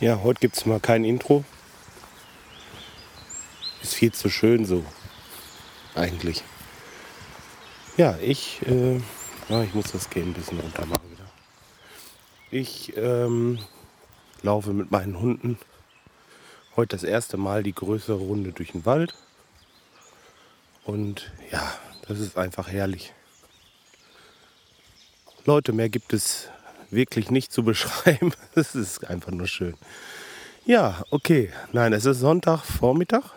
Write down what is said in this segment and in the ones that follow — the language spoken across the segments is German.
Ja, heute gibt es mal kein Intro. Ist viel zu schön so. Eigentlich. Ja, ich, äh, ja, ich muss das Game ein bisschen runter machen wieder. Ich ähm, laufe mit meinen Hunden heute das erste Mal die größere Runde durch den Wald. Und ja, das ist einfach herrlich. Leute, mehr gibt es wirklich nicht zu beschreiben. Es ist einfach nur schön. Ja, okay. Nein, es ist Sonntagvormittag.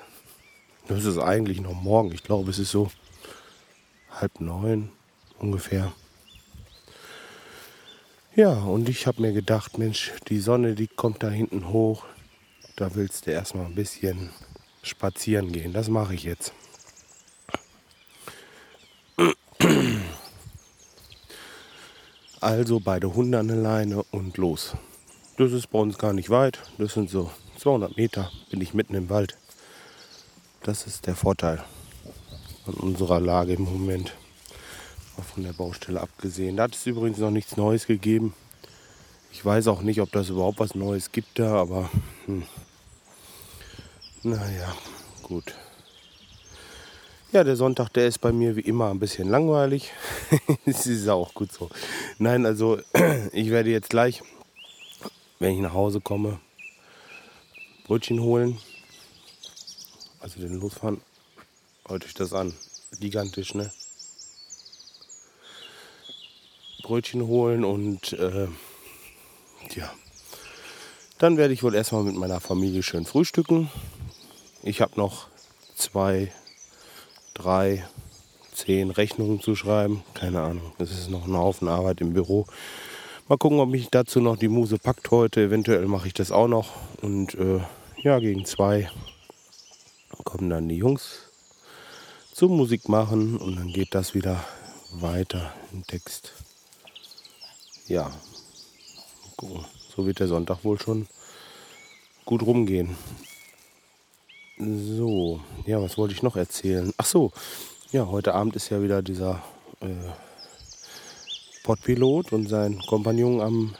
Das ist eigentlich noch morgen. Ich glaube, es ist so halb neun ungefähr. Ja, und ich habe mir gedacht, Mensch, die Sonne, die kommt da hinten hoch. Da willst du erstmal ein bisschen spazieren gehen. Das mache ich jetzt. Also beide Hunde an der Leine und los. Das ist bei uns gar nicht weit. Das sind so 200 Meter, bin ich mitten im Wald. Das ist der Vorteil an unserer Lage im Moment. Mal von der Baustelle abgesehen. Da hat es übrigens noch nichts Neues gegeben. Ich weiß auch nicht, ob das überhaupt was Neues gibt da, aber hm. naja, gut. Ja, der Sonntag, der ist bei mir wie immer ein bisschen langweilig. das ist auch gut so. Nein, also ich werde jetzt gleich, wenn ich nach Hause komme, Brötchen holen. Also den losfahren. Heute ich das an. Gigantisch, ne? Brötchen holen und äh, ja. Dann werde ich wohl erstmal mit meiner Familie schön frühstücken. Ich habe noch zwei drei, zehn Rechnungen zu schreiben. Keine Ahnung. Das ist noch ein Haufen Arbeit im Büro. Mal gucken, ob mich dazu noch die Muse packt heute. Eventuell mache ich das auch noch. Und äh, ja, gegen zwei kommen dann die Jungs zum Musik machen und dann geht das wieder weiter im Text. Ja. So wird der Sonntag wohl schon gut rumgehen. So, ja, was wollte ich noch erzählen? Ach so, ja, heute Abend ist ja wieder dieser äh, Podpilot und sein Kompagnon am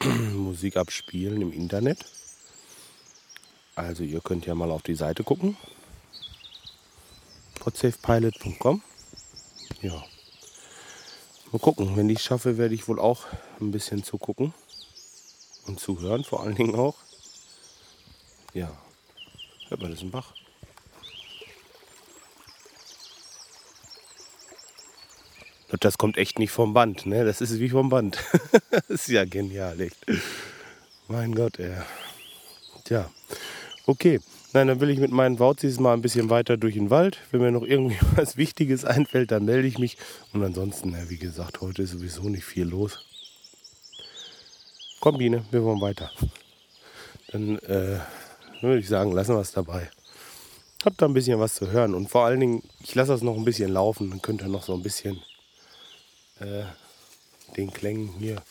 Musik abspielen im Internet. Also ihr könnt ja mal auf die Seite gucken. podsafepilot.com Ja. Mal gucken, wenn ich es schaffe, werde ich wohl auch ein bisschen zugucken und zuhören, vor allen Dingen auch. Ja, Hört man, das ist ein Bach. Das kommt echt nicht vom Band, ne? Das ist wie vom Band. das ist ja genial, echt. Mein Gott, ey. Tja. Okay. Nein, dann will ich mit meinen Wauzis mal ein bisschen weiter durch den Wald. Wenn mir noch irgendwie was Wichtiges einfällt, dann melde ich mich. Und ansonsten, wie gesagt, heute ist sowieso nicht viel los. Komm, Biene, wir wollen weiter. Dann äh, würde ich sagen, lassen wir es dabei. Habt da ein bisschen was zu hören und vor allen Dingen, ich lasse das noch ein bisschen laufen, dann könnt ihr noch so ein bisschen äh, den Klängen hier.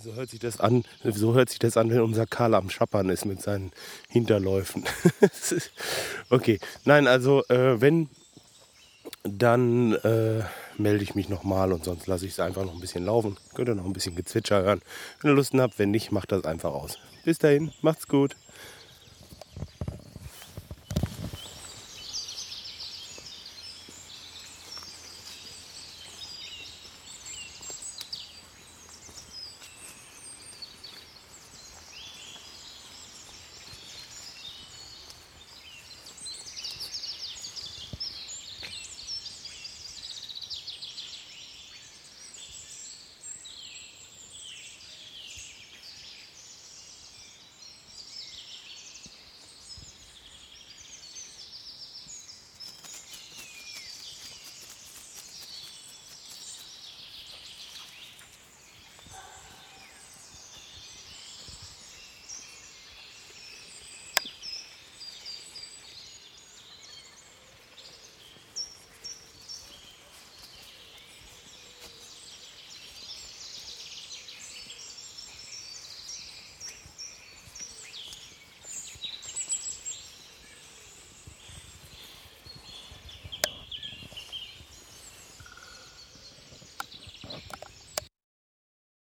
So hört sich das an, so hört sich das an, wenn unser Karl am Schappern ist mit seinen Hinterläufen. okay, nein, also äh, wenn, dann äh, melde ich mich nochmal und sonst lasse ich es einfach noch ein bisschen laufen. Könnt ihr noch ein bisschen Gezwitscher hören. Wenn ihr Lust habt, wenn nicht, macht das einfach aus. Bis dahin, macht's gut.